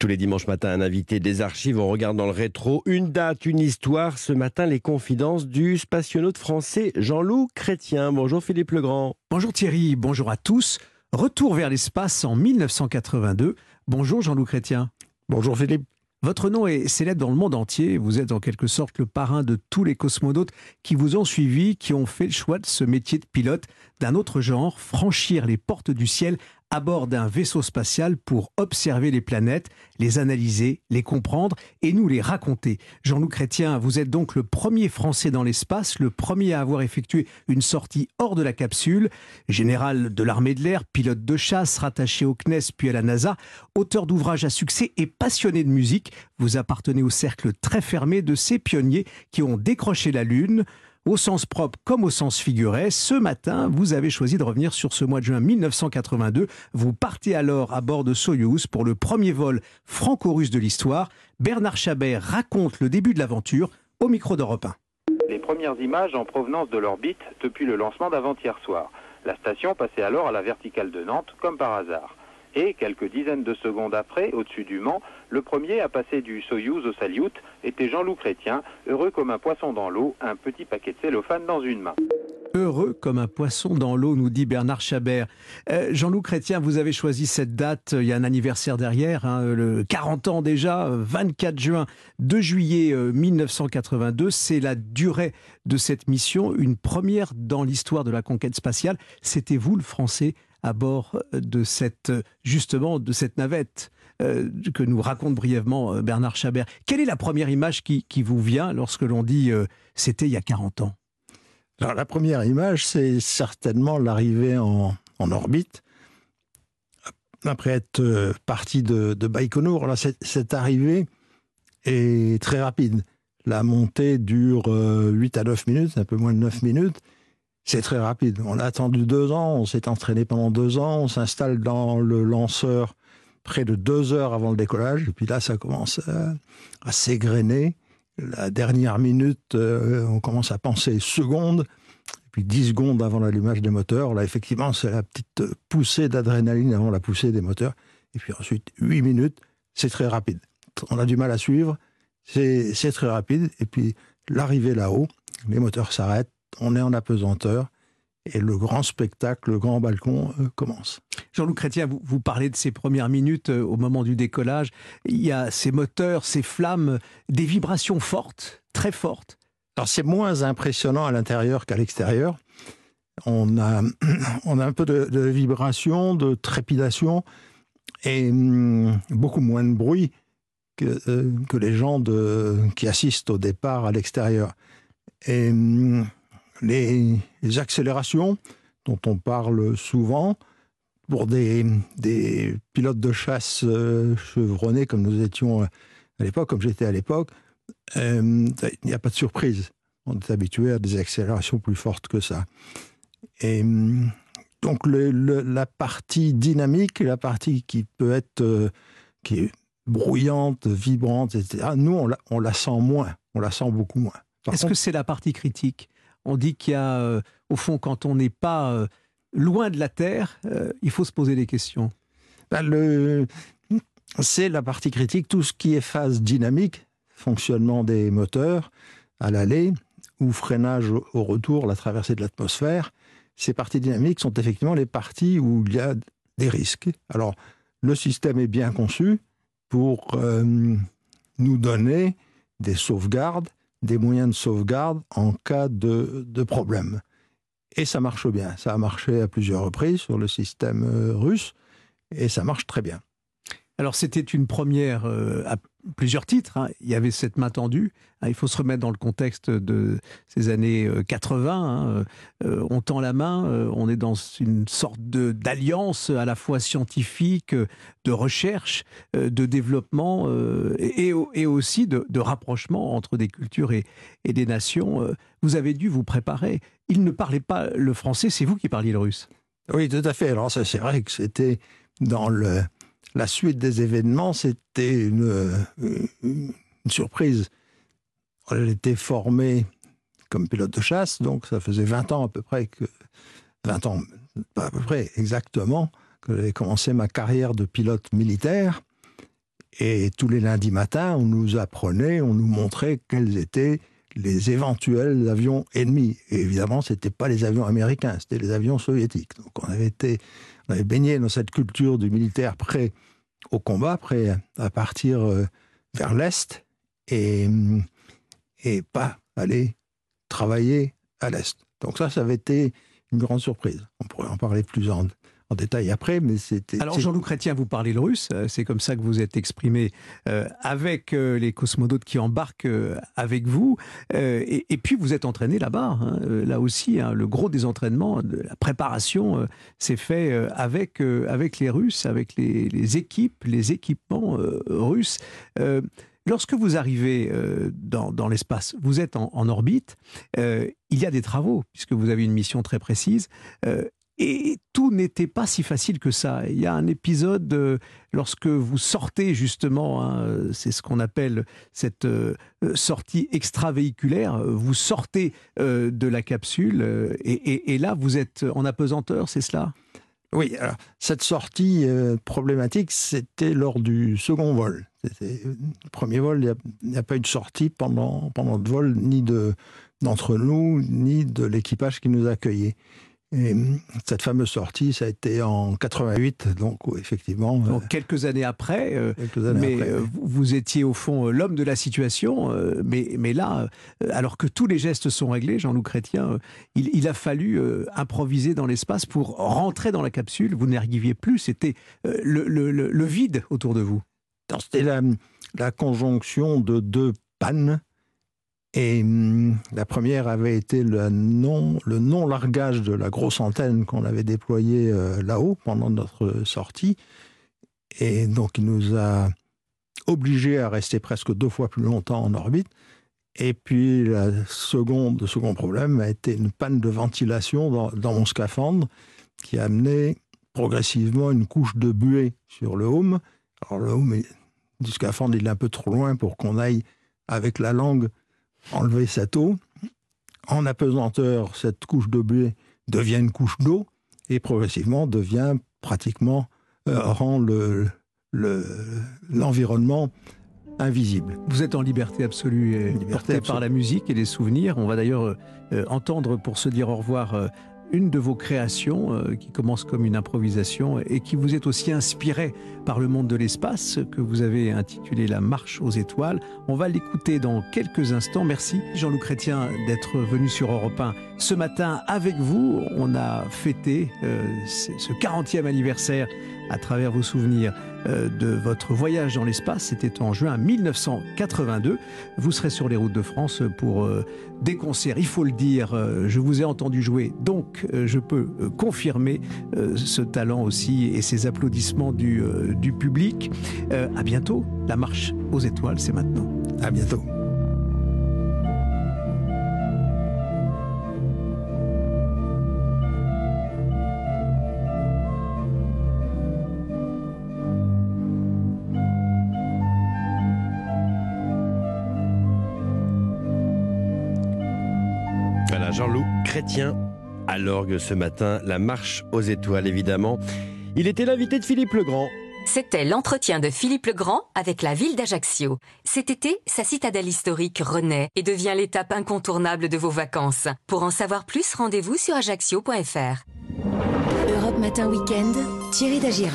Tous les dimanches matins, un invité des archives, on regarde dans le rétro une date, une histoire. Ce matin, les confidences du spationaute français Jean-Loup Chrétien. Bonjour Philippe Legrand. Bonjour Thierry, bonjour à tous. Retour vers l'espace en 1982. Bonjour Jean-Loup Chrétien. Bonjour Philippe. Votre nom est célèbre dans le monde entier. Vous êtes en quelque sorte le parrain de tous les cosmonautes qui vous ont suivi, qui ont fait le choix de ce métier de pilote d'un autre genre, franchir les portes du ciel à bord d'un vaisseau spatial pour observer les planètes, les analyser, les comprendre et nous les raconter. Jean-Loup Chrétien, vous êtes donc le premier Français dans l'espace, le premier à avoir effectué une sortie hors de la capsule, général de l'armée de l'air, pilote de chasse, rattaché au CNES puis à la NASA, auteur d'ouvrages à succès et passionné de musique. Vous appartenez au cercle très fermé de ces pionniers qui ont décroché la Lune au sens propre comme au sens figuré. Ce matin, vous avez choisi de revenir sur ce mois de juin 1982. Vous partez alors à bord de Soyouz pour le premier vol franco-russe de l'histoire. Bernard Chabert raconte le début de l'aventure au micro d'Europe 1. Les premières images en provenance de l'orbite depuis le lancement d'avant-hier soir. La station passait alors à la verticale de Nantes comme par hasard. Et quelques dizaines de secondes après, au-dessus du Mans, le premier à passer du Soyouz au Salyut était Jean-Loup Chrétien, heureux comme un poisson dans l'eau, un petit paquet de cellophane dans une main. Heureux comme un poisson dans l'eau, nous dit Bernard Chabert. Euh, Jean-Loup Chrétien, vous avez choisi cette date, il y a un anniversaire derrière, hein, le 40 ans déjà, 24 juin, 2 juillet 1982, c'est la durée de cette mission, une première dans l'histoire de la conquête spatiale. C'était vous le Français à bord de cette, justement, de cette navette. Euh, que nous raconte brièvement euh, Bernard Chabert. Quelle est la première image qui, qui vous vient lorsque l'on dit euh, c'était il y a 40 ans? La première image, c'est certainement l'arrivée en, en, orbite. Après être parti de, de Baïkonour, là, cette arrivée est très rapide. La montée dure 8 à 9 minutes, un peu moins de 9 minutes. C'est très rapide. On a attendu deux ans, on s'est entraîné pendant deux ans, on s'installe dans le lanceur près de deux heures avant le décollage, et puis là, ça commence à, à. La dernière minute, euh, on commence à penser secondes, puis dix secondes avant l'allumage des moteurs. Là, effectivement, c'est la petite poussée d'adrénaline avant la poussée des moteurs. Et puis ensuite, huit minutes, c'est très rapide. On a du mal à suivre, c'est très rapide. Et puis, l'arrivée là-haut, les moteurs s'arrêtent, on est en apesanteur et le grand spectacle, le grand balcon euh, commence. Jean-Loup Chrétien, vous, vous, parlez de ces premières minutes euh, au moment du décollage. Il y a ces moteurs, ces flammes, des vibrations fortes, très fortes. Alors c'est moins impressionnant à l'intérieur qu'à l'extérieur. On a, on a un peu de, de vibration, de trépidation et hum, beaucoup moins de bruit que, euh, que les gens de, qui assistent au départ à l'extérieur. Et hum, les, les, accélérations dont on parle souvent pour des, des pilotes de chasse euh, chevronnés comme nous étions à l'époque, comme j'étais à l'époque, euh, il n'y a pas de surprise. On est habitué à des accélérations plus fortes que ça. Et donc le, le, la partie dynamique, la partie qui peut être euh, qui est brouillante, vibrante, etc. Nous, on la, on la sent moins, on la sent beaucoup moins. Est-ce que c'est la partie critique? On dit qu'il y a, euh, au fond, quand on n'est pas euh, loin de la Terre, euh, il faut se poser des questions. Le... C'est la partie critique, tout ce qui est phase dynamique, fonctionnement des moteurs à l'aller ou freinage au retour, la traversée de l'atmosphère, ces parties dynamiques sont effectivement les parties où il y a des risques. Alors, le système est bien conçu pour nous donner des sauvegardes des moyens de sauvegarde en cas de, problème. Et ça marche bien. Ça a marché à plusieurs reprises sur le système euh, russe et ça marche très bien. Alors c'était une première euh, à plusieurs titres. Hein. Il y avait cette main tendue. Hein. Il faut se remettre dans le contexte de ces années 80. Euh, hein. Euh, on tend la main, on est dans une sorte d'alliance à la fois scientifique, de recherche, de développement et, aussi de, rapprochement entre des cultures et, des nations. Vous avez dû vous préparer. Il ne parlait pas le français, c'est vous qui parliez le russe. Oui, tout à fait. Alors c'est vrai que c'était dans le la suite des événements, c'était une, une, surprise. Elle était formée comme pilote de chasse, donc ça faisait 20 ans à peu près que 20 ans, pas à peu près exactement, que j'avais commencé ma carrière de pilote militaire. Et tous les lundis matins, on nous apprenait, on nous montrait quels étaient les éventuels avions ennemis. Et évidemment, ce n'étaient pas les avions américains, c'était les avions soviétiques. Donc on avait été, on avait baigné dans cette culture du militaire prêt au combat, prêt à partir euh, vers l'Est et, et pas aller travailler à l'Est. Donc ça, ça avait été une grande surprise. On pourrait en parler plus en, en détail après, mais c'était. Alors Jean-Loup Chrétien, vous parlez le russe, euh, c'est comme ça que vous êtes exprimé euh, avec euh, les cosmonautes qui embarquent avec vous, et, puis vous êtes entraîné là-bas. Hein, là aussi, hein, le gros des entraînements, de la préparation, s'est fait avec avec les Russes, avec les, équipes, les équipements russes. Lorsque vous arrivez dans, l'espace, vous êtes en, en orbite, il y a des travaux, puisque vous avez une mission très précise. Et tout n'était pas si facile que ça. Il y a un épisode euh, lorsque vous sortez justement, hein, c'est ce qu'on appelle cette euh, sortie extravéhiculaire, vous sortez euh, de la capsule et, là vous êtes en apesanteur, c'est cela? Oui, alors cette sortie problématique, c'était lors du second vol. Le premier vol, il n'y a, pas eu de sortie pendant, pendant le vol, ni d'entre nous, ni de l'équipage qui nous accueillait. Et hum, cette fameuse sortie, ça a été en 88, donc effectivement. Donc, quelques années après, euh, mais euh, vous étiez au fond euh, l'homme de la situation, mais, mais là, alors que tous les gestes sont réglés, Jean-Loup Chrétien, il, a fallu improviser dans l'espace pour rentrer dans la capsule. Vous n'arriviez plus, c'était le, le, le, vide autour de vous. C'était la, la conjonction de deux pannes et hum, la première avait été le non, largage de la grosse antenne qu'on avait déployée euh, là-haut pendant notre sortie. Et donc, il nous a obligés à rester presque deux fois plus longtemps en orbite. Et puis, la seconde, le second problème a été une panne de ventilation dans, dans mon scaphandre qui a amené progressivement une couche de buée sur le home. Alors, le home du scaphandre, il est un peu trop loin pour qu'on aille avec la langue enlever cette eau. En apesanteur, cette couche de buée devient une couche d'eau et progressivement devient pratiquement, euh, rend l'environnement invisible. Vous êtes en liberté absolue et liberté par la musique et les souvenirs. On va d'ailleurs euh, entendre, pour se dire au revoir, euh, une de vos créations euh, qui commence comme une improvisation et qui vous est aussi inspirée par le monde de l'espace que vous avez intitulé La marche aux étoiles. On va l'écouter dans quelques instants. Merci Jean-Loup Chrétien d'être venu sur Europe 1 ce matin avec vous. On a fêté euh, ce 40e anniversaire à travers vos souvenirs de votre voyage dans l'espace. C'était en juin 1982. Vous serez sur les routes de France pour euh, des concerts. Il faut le dire, euh, je vous ai entendu jouer, donc je peux confirmer ce talent aussi et ces applaudissements du, du public. à bientôt. La marche aux étoiles, c'est maintenant. À bientôt. Jean-Loup Chrétien à l'orgue ce matin, la marche aux étoiles évidemment. Il était l'invité de Philippe Legrand. C'était l'entretien de Philippe Legrand avec la ville d'Ajaccio. Cet été, sa citadelle historique renaît et devient l'étape incontournable de vos vacances. Pour en savoir plus, rendez-vous sur ajaccio.fr. Europe Matin Weekend, Thierry Dagira.